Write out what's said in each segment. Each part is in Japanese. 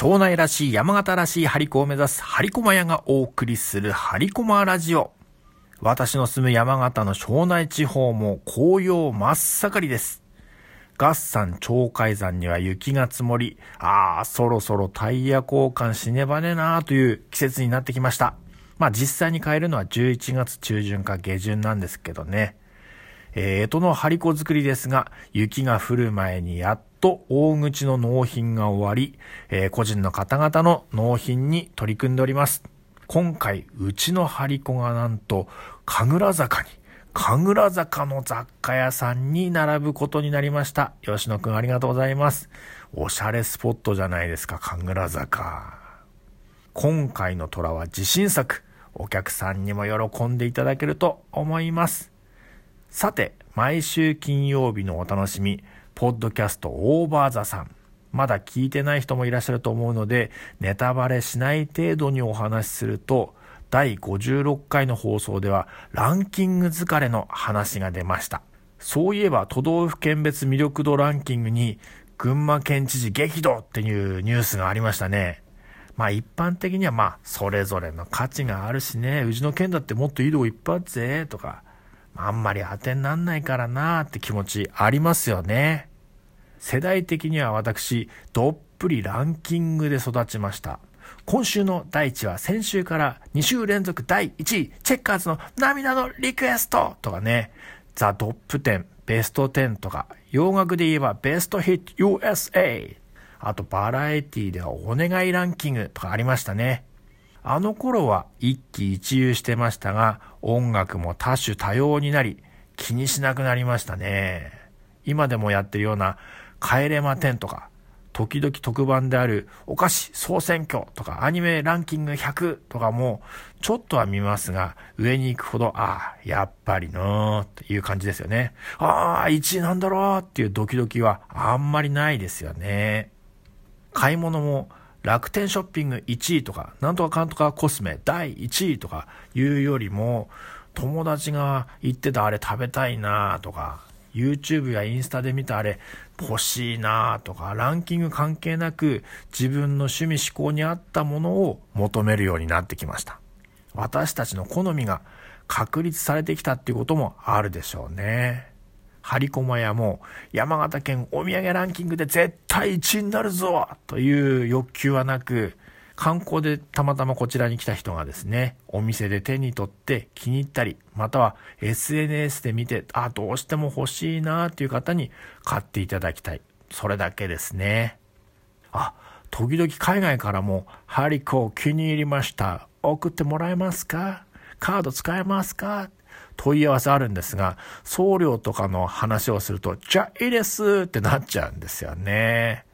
庄内らしい山形らしいハリコを目指すハリコマ屋がお送りするハリコマラジオ。私の住む山形の庄内地方も紅葉真っ盛りです。合山鳥海山には雪が積もり、ああ、そろそろタイヤ交換しねばねなーという季節になってきました。まあ実際に買えるのは11月中旬か下旬なんですけどね。えー、江戸の張り子作りですが、雪が降る前にやっと大口の納品が終わり、えー、個人の方々の納品に取り組んでおります。今回、うちの張り子がなんと、神楽坂に、神楽坂の雑貨屋さんに並ぶことになりました。吉野くんありがとうございます。おしゃれスポットじゃないですか、神楽坂。今回の虎は自信作。お客さんにも喜んでいただけると思います。さて、毎週金曜日のお楽しみ、ポッドキャストオーバーザさん。まだ聞いてない人もいらっしゃると思うので、ネタバレしない程度にお話しすると、第56回の放送ではランキング疲れの話が出ました。そういえば都道府県別魅力度ランキングに群馬県知事激怒っていうニュースがありましたね。まあ一般的にはまあそれぞれの価値があるしね、うちの県だってもっといいとこいっぱいあってぜとか、あんまり当てになんないからなーって気持ちありますよね。世代的には私、どっぷりランキングで育ちました。今週の第1話、先週から2週連続第1位、チェッカーズの涙のリクエストとかね、ザ・ドップ10、ベスト10とか、洋楽で言えばベストヒット USA、あとバラエティではお願いランキングとかありましたね。あの頃は一喜一憂してましたが、音楽も多種多様になり、気にしなくなりましたね。今でもやってるような、帰れま10とか、時々特番であるお菓子総選挙とかアニメランキング100とかもちょっとは見ますが、上に行くほど、ああ、やっぱりのーっていう感じですよね。ああ、1位なんだろうっていうドキドキはあんまりないですよね。買い物も楽天ショッピング1位とか、なんとかかんとかコスメ第1位とかいうよりも、友達が言ってたあれ食べたいなとか、YouTube やインスタで見たあれ欲しいなとか、ランキング関係なく自分の趣味思考に合ったものを求めるようになってきました。私たちの好みが確立されてきたっていうこともあるでしょうね。張り駒屋も山形県お土産ランキングで絶対1位になるぞという欲求はなく、観光でたまたまこちらに来た人がですね、お店で手に取って気に入ったり、または SNS で見て、あ、どうしても欲しいなっていう方に買っていただきたい。それだけですね。あ、時々海外からも、ハリコ気に入りました。送ってもらえますか？カード使えますか？問い合わせあるんですが、送料とかの話をすると、じゃあいいですってなっちゃうんですよね。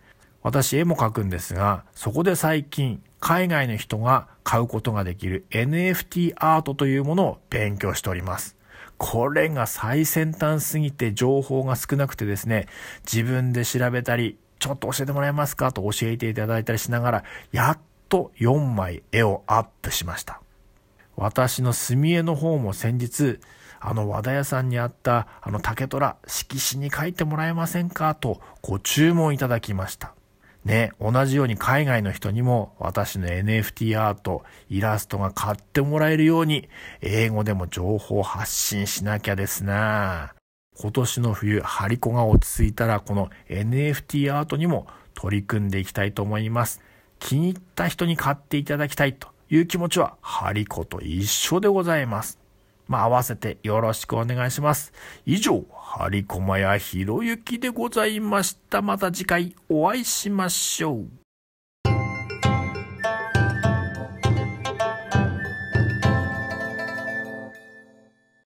私絵も描くんですが、そこで最近、海外の人が買うことができる NFT アートというものを勉強しております。これが最先端すぎて情報が少なくてですね、自分で調べたり、ちょっと教えてもらえますかと教えていただいたりしながら、やっと4枚絵をアップしました。私の墨絵の方も先日、あの和田屋さんにあったあの竹虎色紙に書いてもらえませんかとご注文いただきました。ね、同じように海外の人にも私の NFT アート、イラストが買ってもらえるように英語でも情報発信しなきゃですな今年の冬、ハリコが落ち着いたらこの NFT アートにも取り組んでいきたいと思います。気に入った人に買っていただきたいという気持ちは、ハリコと一緒でございます。まあ、合わせてよろしくお願いします。以上、ハリコマやひろゆきでございました。また次回お会いしましょう。